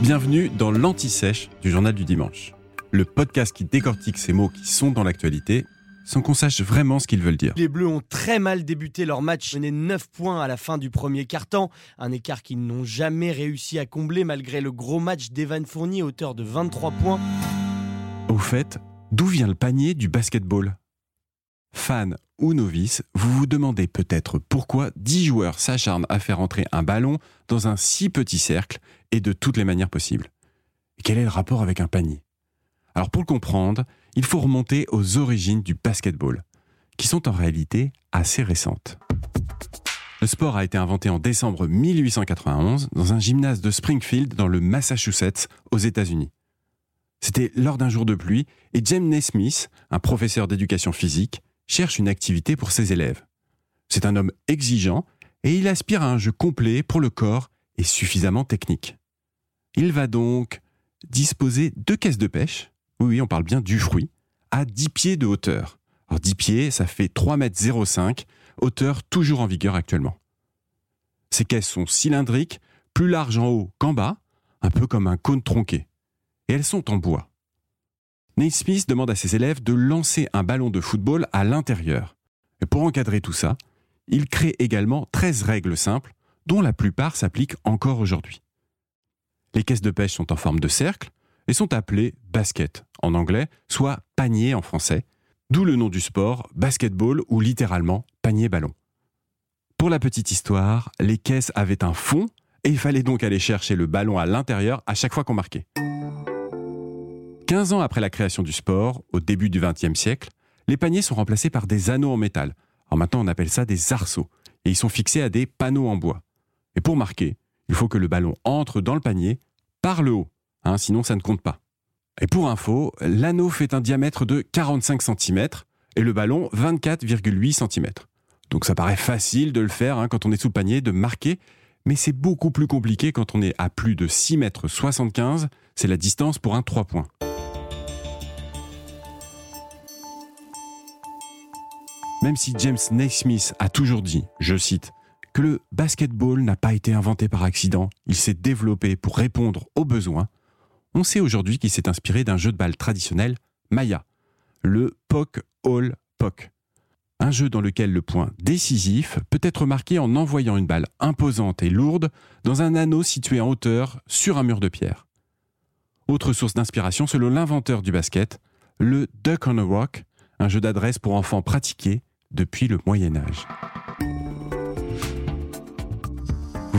Bienvenue dans l'Anti-Sèche du Journal du Dimanche, le podcast qui décortique ces mots qui sont dans l'actualité sans qu'on sache vraiment ce qu'ils veulent dire. Les Bleus ont très mal débuté leur match, mené 9 points à la fin du premier quart-temps, un écart qu'ils n'ont jamais réussi à combler malgré le gros match d'Evan Fournier, auteur de 23 points. Au fait, d'où vient le panier du basketball? Fan ou novice, vous vous demandez peut-être pourquoi 10 joueurs s'acharnent à faire entrer un ballon dans un si petit cercle de toutes les manières possibles. Quel est le rapport avec un panier? Alors pour le comprendre, il faut remonter aux origines du basketball, qui sont en réalité assez récentes. Le sport a été inventé en décembre 1891 dans un gymnase de Springfield dans le Massachusetts aux États-Unis. C'était lors d'un jour de pluie et James Naismith, un professeur d'éducation physique, cherche une activité pour ses élèves. C'est un homme exigeant et il aspire à un jeu complet pour le corps et suffisamment technique. Il va donc disposer deux caisses de pêche, oui, on parle bien du fruit, à 10 pieds de hauteur. Alors 10 pieds, ça fait 3 mètres 05, hauteur toujours en vigueur actuellement. Ces caisses sont cylindriques, plus larges en haut qu'en bas, un peu comme un cône tronqué. Et elles sont en bois. Naismith demande à ses élèves de lancer un ballon de football à l'intérieur. Et pour encadrer tout ça, il crée également 13 règles simples, dont la plupart s'appliquent encore aujourd'hui. Les caisses de pêche sont en forme de cercle et sont appelées basket en anglais, soit panier en français, d'où le nom du sport, basketball ou littéralement panier-ballon. Pour la petite histoire, les caisses avaient un fond et il fallait donc aller chercher le ballon à l'intérieur à chaque fois qu'on marquait. 15 ans après la création du sport, au début du XXe siècle, les paniers sont remplacés par des anneaux en métal. Alors maintenant, on appelle ça des arceaux. Et ils sont fixés à des panneaux en bois. Et pour marquer, il faut que le ballon entre dans le panier par le haut. Hein, sinon, ça ne compte pas. Et pour info, l'anneau fait un diamètre de 45 cm et le ballon 24,8 cm. Donc ça paraît facile de le faire hein, quand on est sous panier, de marquer, mais c'est beaucoup plus compliqué quand on est à plus de 6 m 75, c'est la distance pour un 3 points. Même si James Naismith a toujours dit, je cite, que le basketball n'a pas été inventé par accident, il s'est développé pour répondre aux besoins, on sait aujourd'hui qu'il s'est inspiré d'un jeu de balle traditionnel, Maya, le Poc All Poc. Un jeu dans lequel le point décisif peut être marqué en envoyant une balle imposante et lourde dans un anneau situé en hauteur sur un mur de pierre. Autre source d'inspiration selon l'inventeur du basket, le Duck on a Rock, un jeu d'adresse pour enfants pratiqué depuis le Moyen Âge.